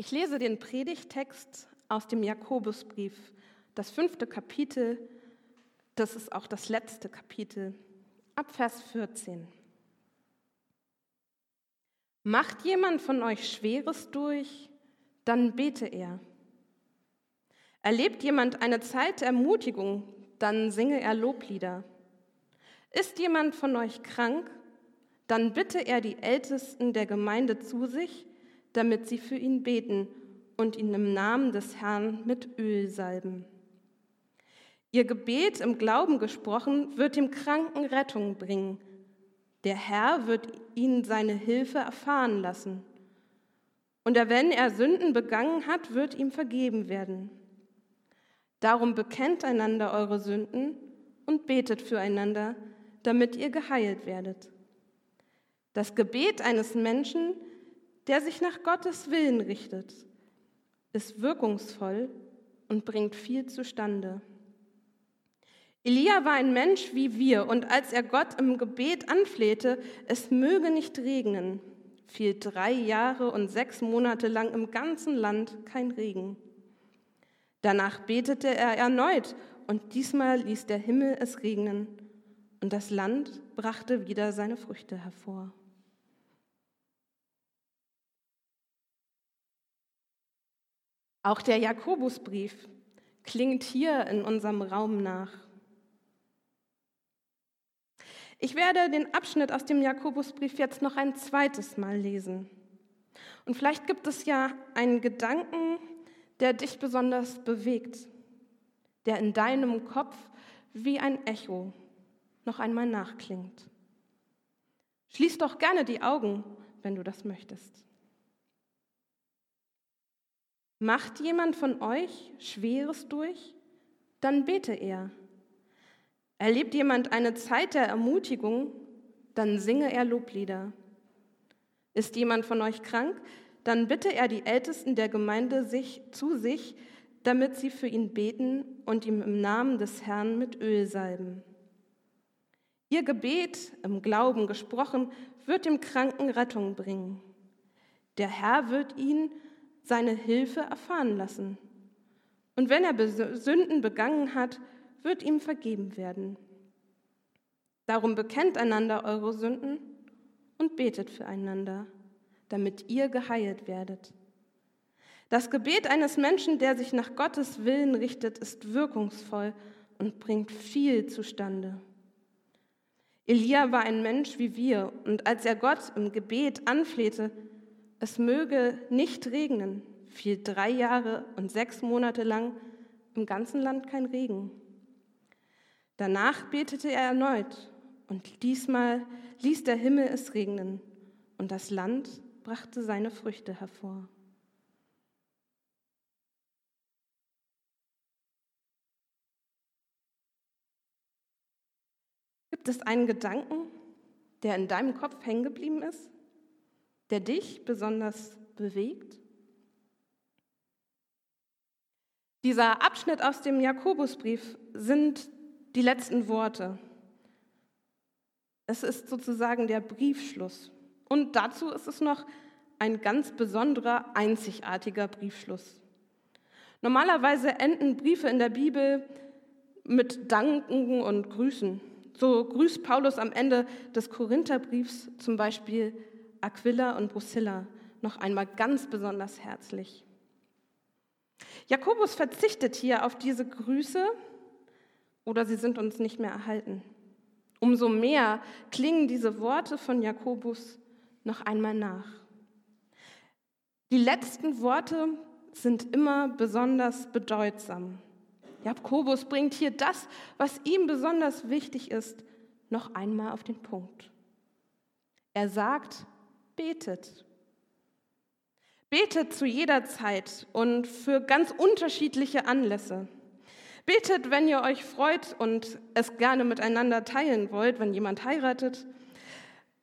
Ich lese den Predigtext aus dem Jakobusbrief, das fünfte Kapitel, das ist auch das letzte Kapitel, ab Vers 14. Macht jemand von euch Schweres durch, dann bete er. Erlebt jemand eine Zeit der Ermutigung, dann singe er Loblieder. Ist jemand von euch krank, dann bitte er die Ältesten der Gemeinde zu sich, damit sie für ihn beten und ihn im Namen des Herrn mit Öl salben. Ihr Gebet im Glauben gesprochen wird dem Kranken Rettung bringen. Der Herr wird ihn seine Hilfe erfahren lassen. Und wenn er Sünden begangen hat, wird ihm vergeben werden. Darum bekennt einander eure Sünden und betet füreinander, damit ihr geheilt werdet. Das Gebet eines Menschen der sich nach Gottes Willen richtet, ist wirkungsvoll und bringt viel zustande. Elia war ein Mensch wie wir und als er Gott im Gebet anflehte, es möge nicht regnen, fiel drei Jahre und sechs Monate lang im ganzen Land kein Regen. Danach betete er erneut und diesmal ließ der Himmel es regnen und das Land brachte wieder seine Früchte hervor. Auch der Jakobusbrief klingt hier in unserem Raum nach. Ich werde den Abschnitt aus dem Jakobusbrief jetzt noch ein zweites Mal lesen. Und vielleicht gibt es ja einen Gedanken, der dich besonders bewegt, der in deinem Kopf wie ein Echo noch einmal nachklingt. Schließ doch gerne die Augen, wenn du das möchtest. Macht jemand von euch Schweres durch? Dann bete er. Erlebt jemand eine Zeit der Ermutigung? Dann singe er Loblieder. Ist jemand von euch krank? Dann bitte er die Ältesten der Gemeinde sich, zu sich, damit sie für ihn beten und ihm im Namen des Herrn mit Öl salben. Ihr Gebet, im Glauben gesprochen, wird dem Kranken Rettung bringen. Der Herr wird ihn seine Hilfe erfahren lassen. Und wenn er Sünden begangen hat, wird ihm vergeben werden. Darum bekennt einander eure Sünden und betet füreinander, damit ihr geheilt werdet. Das Gebet eines Menschen, der sich nach Gottes Willen richtet, ist wirkungsvoll und bringt viel zustande. Elia war ein Mensch wie wir, und als er Gott im Gebet anflehte, es möge nicht regnen, fiel drei Jahre und sechs Monate lang im ganzen Land kein Regen. Danach betete er erneut und diesmal ließ der Himmel es regnen und das Land brachte seine Früchte hervor. Gibt es einen Gedanken, der in deinem Kopf hängen geblieben ist? Der dich besonders bewegt? Dieser Abschnitt aus dem Jakobusbrief sind die letzten Worte. Es ist sozusagen der Briefschluss. Und dazu ist es noch ein ganz besonderer, einzigartiger Briefschluss. Normalerweise enden Briefe in der Bibel mit Danken und Grüßen. So grüßt Paulus am Ende des Korintherbriefs zum Beispiel Aquila und Drusilla noch einmal ganz besonders herzlich. Jakobus verzichtet hier auf diese Grüße oder sie sind uns nicht mehr erhalten. Umso mehr klingen diese Worte von Jakobus noch einmal nach. Die letzten Worte sind immer besonders bedeutsam. Jakobus bringt hier das, was ihm besonders wichtig ist, noch einmal auf den Punkt. Er sagt, betet. Betet zu jeder Zeit und für ganz unterschiedliche Anlässe. Betet, wenn ihr euch freut und es gerne miteinander teilen wollt, wenn jemand heiratet.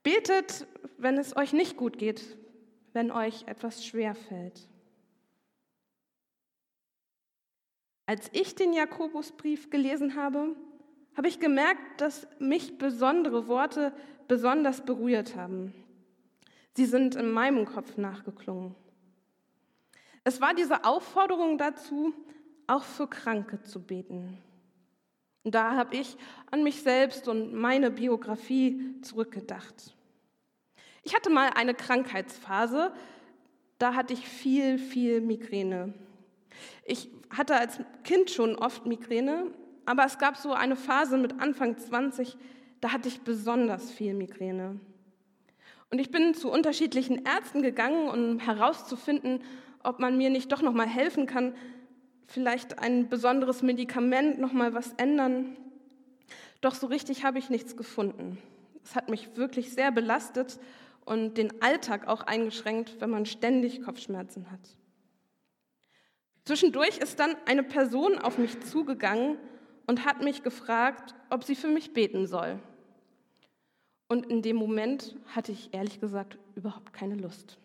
Betet, wenn es euch nicht gut geht, wenn euch etwas schwer fällt. Als ich den Jakobusbrief gelesen habe, habe ich gemerkt, dass mich besondere Worte besonders berührt haben. Sie sind in meinem Kopf nachgeklungen. Es war diese Aufforderung dazu, auch für Kranke zu beten. Und da habe ich an mich selbst und meine Biografie zurückgedacht. Ich hatte mal eine Krankheitsphase, da hatte ich viel, viel Migräne. Ich hatte als Kind schon oft Migräne, aber es gab so eine Phase mit Anfang 20, da hatte ich besonders viel Migräne. Und ich bin zu unterschiedlichen Ärzten gegangen, um herauszufinden, ob man mir nicht doch noch mal helfen kann, vielleicht ein besonderes Medikament noch mal was ändern. Doch so richtig habe ich nichts gefunden. Es hat mich wirklich sehr belastet und den Alltag auch eingeschränkt, wenn man ständig Kopfschmerzen hat. Zwischendurch ist dann eine Person auf mich zugegangen und hat mich gefragt, ob sie für mich beten soll. Und in dem Moment hatte ich ehrlich gesagt überhaupt keine Lust.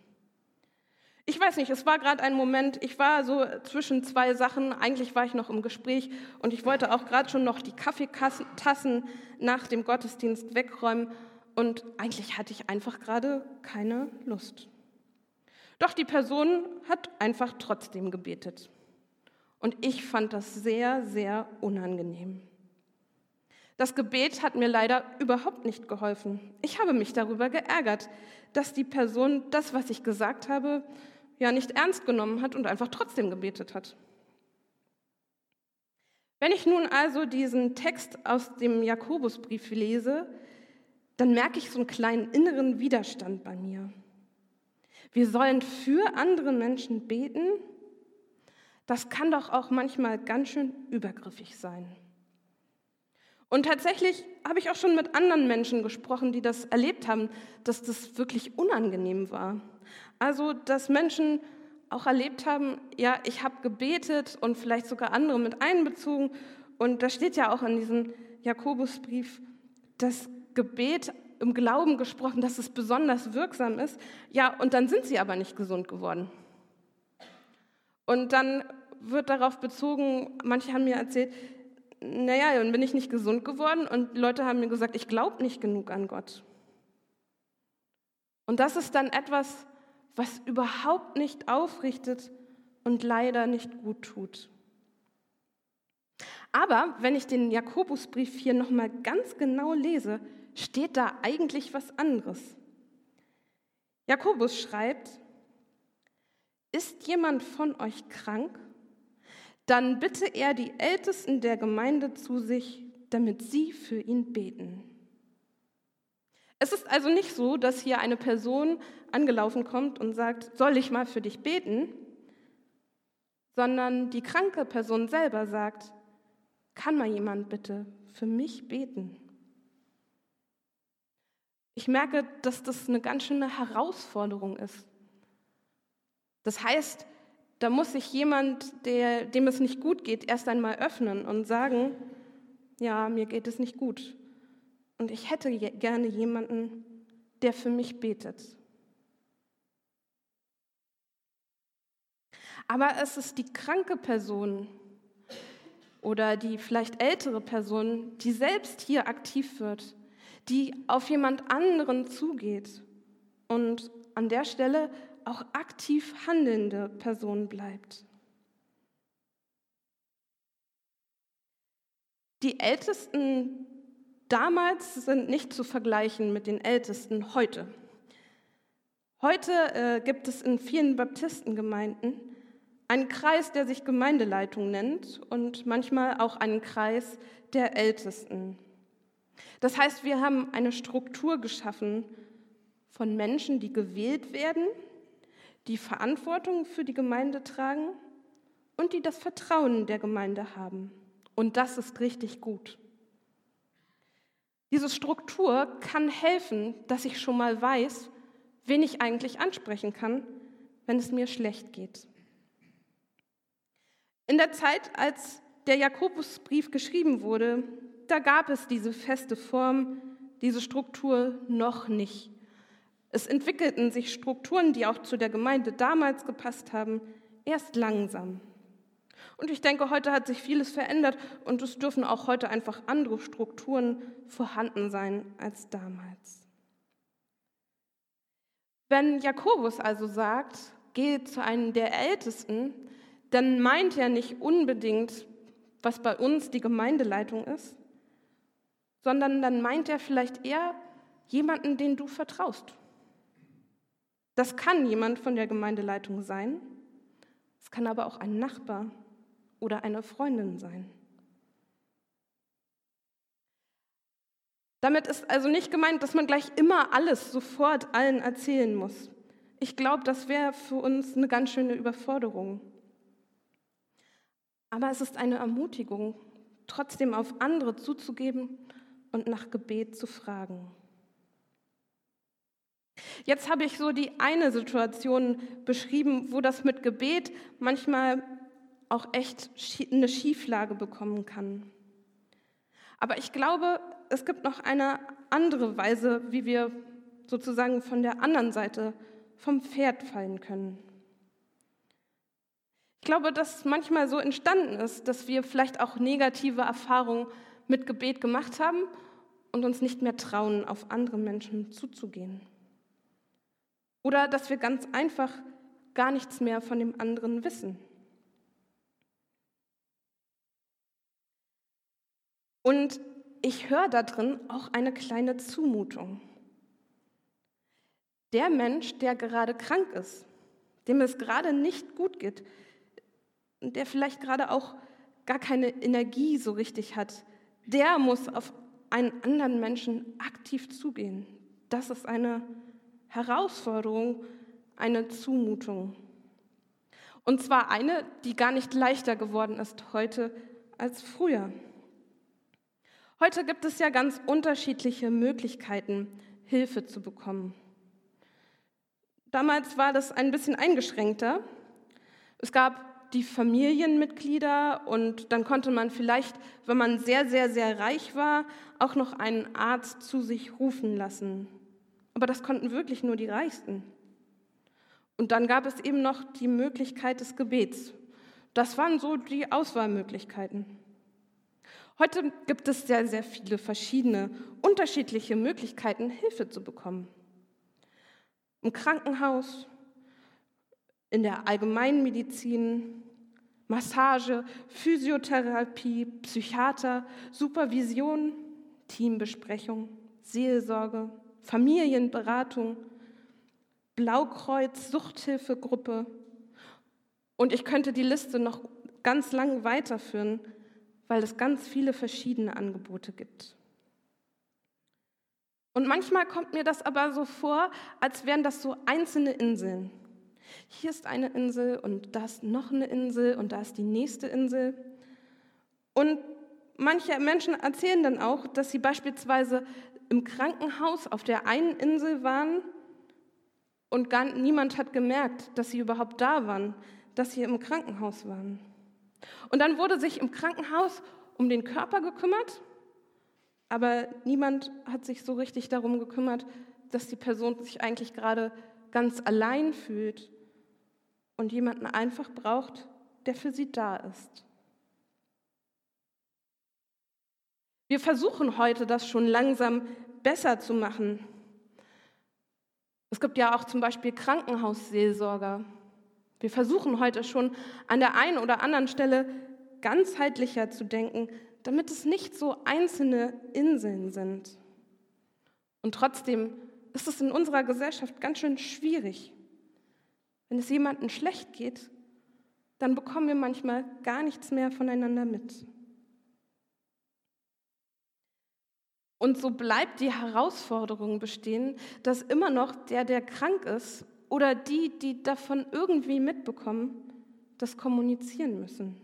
Ich weiß nicht, es war gerade ein Moment, ich war so zwischen zwei Sachen, eigentlich war ich noch im Gespräch und ich wollte auch gerade schon noch die Kaffeetassen nach dem Gottesdienst wegräumen und eigentlich hatte ich einfach gerade keine Lust. Doch die Person hat einfach trotzdem gebetet. Und ich fand das sehr, sehr unangenehm. Das Gebet hat mir leider überhaupt nicht geholfen. Ich habe mich darüber geärgert, dass die Person das, was ich gesagt habe, ja nicht ernst genommen hat und einfach trotzdem gebetet hat. Wenn ich nun also diesen Text aus dem Jakobusbrief lese, dann merke ich so einen kleinen inneren Widerstand bei mir. Wir sollen für andere Menschen beten. Das kann doch auch manchmal ganz schön übergriffig sein. Und tatsächlich habe ich auch schon mit anderen Menschen gesprochen, die das erlebt haben, dass das wirklich unangenehm war. Also, dass Menschen auch erlebt haben, ja, ich habe gebetet und vielleicht sogar andere mit einbezogen. Und da steht ja auch in diesem Jakobusbrief, dass Gebet im Glauben gesprochen, dass es besonders wirksam ist. Ja, und dann sind sie aber nicht gesund geworden. Und dann wird darauf bezogen, manche haben mir erzählt, naja, dann bin ich nicht gesund geworden und Leute haben mir gesagt, ich glaube nicht genug an Gott. Und das ist dann etwas, was überhaupt nicht aufrichtet und leider nicht gut tut. Aber wenn ich den Jakobusbrief hier nochmal ganz genau lese, steht da eigentlich was anderes. Jakobus schreibt, ist jemand von euch krank? Dann bitte er die Ältesten der Gemeinde zu sich, damit sie für ihn beten. Es ist also nicht so, dass hier eine Person angelaufen kommt und sagt, soll ich mal für dich beten, sondern die kranke Person selber sagt, kann mal jemand bitte für mich beten? Ich merke, dass das eine ganz schöne Herausforderung ist. Das heißt, da muss sich jemand, der, dem es nicht gut geht, erst einmal öffnen und sagen, ja, mir geht es nicht gut. Und ich hätte gerne jemanden, der für mich betet. Aber es ist die kranke Person oder die vielleicht ältere Person, die selbst hier aktiv wird, die auf jemand anderen zugeht und an der Stelle auch aktiv handelnde Person bleibt. Die Ältesten damals sind nicht zu vergleichen mit den Ältesten heute. Heute äh, gibt es in vielen Baptistengemeinden einen Kreis, der sich Gemeindeleitung nennt und manchmal auch einen Kreis der Ältesten. Das heißt, wir haben eine Struktur geschaffen von Menschen, die gewählt werden, die Verantwortung für die Gemeinde tragen und die das Vertrauen der Gemeinde haben. Und das ist richtig gut. Diese Struktur kann helfen, dass ich schon mal weiß, wen ich eigentlich ansprechen kann, wenn es mir schlecht geht. In der Zeit, als der Jakobusbrief geschrieben wurde, da gab es diese feste Form, diese Struktur noch nicht. Es entwickelten sich Strukturen, die auch zu der Gemeinde damals gepasst haben, erst langsam. Und ich denke, heute hat sich vieles verändert und es dürfen auch heute einfach andere Strukturen vorhanden sein als damals. Wenn Jakobus also sagt, geht zu einem der Ältesten, dann meint er nicht unbedingt, was bei uns die Gemeindeleitung ist, sondern dann meint er vielleicht eher jemanden, den du vertraust. Das kann jemand von der Gemeindeleitung sein, es kann aber auch ein Nachbar oder eine Freundin sein. Damit ist also nicht gemeint, dass man gleich immer alles sofort allen erzählen muss. Ich glaube, das wäre für uns eine ganz schöne Überforderung. Aber es ist eine Ermutigung, trotzdem auf andere zuzugeben und nach Gebet zu fragen. Jetzt habe ich so die eine Situation beschrieben, wo das mit Gebet manchmal auch echt eine Schieflage bekommen kann. Aber ich glaube, es gibt noch eine andere Weise, wie wir sozusagen von der anderen Seite vom Pferd fallen können. Ich glaube, dass manchmal so entstanden ist, dass wir vielleicht auch negative Erfahrungen mit Gebet gemacht haben und uns nicht mehr trauen, auf andere Menschen zuzugehen. Oder dass wir ganz einfach gar nichts mehr von dem anderen wissen. Und ich höre da drin auch eine kleine Zumutung. Der Mensch, der gerade krank ist, dem es gerade nicht gut geht, der vielleicht gerade auch gar keine Energie so richtig hat, der muss auf einen anderen Menschen aktiv zugehen. Das ist eine Herausforderung, eine Zumutung. Und zwar eine, die gar nicht leichter geworden ist heute als früher. Heute gibt es ja ganz unterschiedliche Möglichkeiten, Hilfe zu bekommen. Damals war das ein bisschen eingeschränkter. Es gab die Familienmitglieder und dann konnte man vielleicht, wenn man sehr, sehr, sehr reich war, auch noch einen Arzt zu sich rufen lassen. Aber das konnten wirklich nur die Reichsten. Und dann gab es eben noch die Möglichkeit des Gebets. Das waren so die Auswahlmöglichkeiten. Heute gibt es sehr, sehr viele verschiedene, unterschiedliche Möglichkeiten, Hilfe zu bekommen. Im Krankenhaus, in der Allgemeinmedizin, Massage, Physiotherapie, Psychiater, Supervision, Teambesprechung, Seelsorge, Familienberatung, Blaukreuz, Suchthilfegruppe. Und ich könnte die Liste noch ganz lang weiterführen weil es ganz viele verschiedene Angebote gibt. Und manchmal kommt mir das aber so vor, als wären das so einzelne Inseln. Hier ist eine Insel und da ist noch eine Insel und da ist die nächste Insel. Und manche Menschen erzählen dann auch, dass sie beispielsweise im Krankenhaus auf der einen Insel waren und gar niemand hat gemerkt, dass sie überhaupt da waren, dass sie im Krankenhaus waren. Und dann wurde sich im Krankenhaus um den Körper gekümmert, aber niemand hat sich so richtig darum gekümmert, dass die Person sich eigentlich gerade ganz allein fühlt und jemanden einfach braucht, der für sie da ist. Wir versuchen heute, das schon langsam besser zu machen. Es gibt ja auch zum Beispiel Krankenhausseelsorger. Wir versuchen heute schon an der einen oder anderen Stelle ganzheitlicher zu denken, damit es nicht so einzelne Inseln sind. Und trotzdem ist es in unserer Gesellschaft ganz schön schwierig. Wenn es jemandem schlecht geht, dann bekommen wir manchmal gar nichts mehr voneinander mit. Und so bleibt die Herausforderung bestehen, dass immer noch der, der krank ist oder die, die davon irgendwie mitbekommen, das kommunizieren müssen.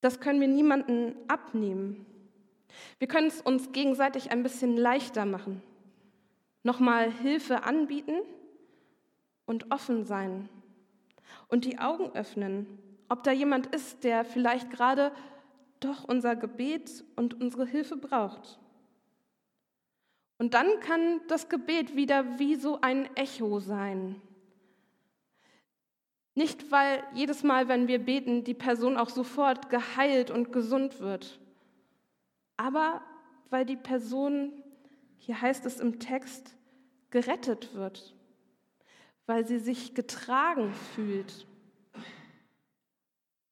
Das können wir niemandem abnehmen. Wir können es uns gegenseitig ein bisschen leichter machen, nochmal Hilfe anbieten und offen sein und die Augen öffnen, ob da jemand ist, der vielleicht gerade doch unser Gebet und unsere Hilfe braucht. Und dann kann das Gebet wieder wie so ein Echo sein. Nicht, weil jedes Mal, wenn wir beten, die Person auch sofort geheilt und gesund wird, aber weil die Person, hier heißt es im Text, gerettet wird weil sie sich getragen fühlt,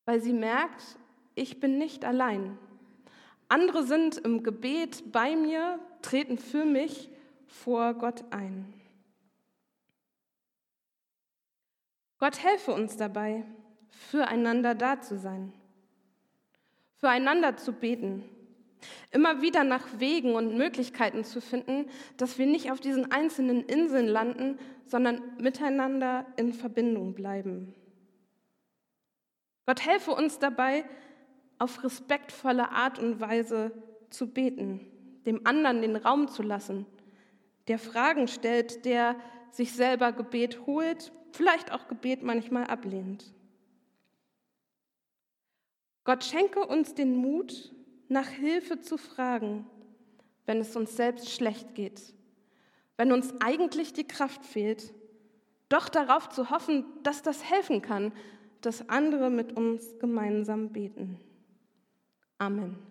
weil sie merkt, ich bin nicht allein. Andere sind im Gebet bei mir, treten für mich vor Gott ein. Gott helfe uns dabei, füreinander da zu sein, füreinander zu beten, immer wieder nach Wegen und Möglichkeiten zu finden, dass wir nicht auf diesen einzelnen Inseln landen, sondern miteinander in Verbindung bleiben. Gott helfe uns dabei, auf respektvolle Art und Weise zu beten, dem anderen den Raum zu lassen, der Fragen stellt, der sich selber Gebet holt, vielleicht auch Gebet manchmal ablehnt. Gott schenke uns den Mut, nach Hilfe zu fragen, wenn es uns selbst schlecht geht, wenn uns eigentlich die Kraft fehlt, doch darauf zu hoffen, dass das helfen kann, dass andere mit uns gemeinsam beten. Amen.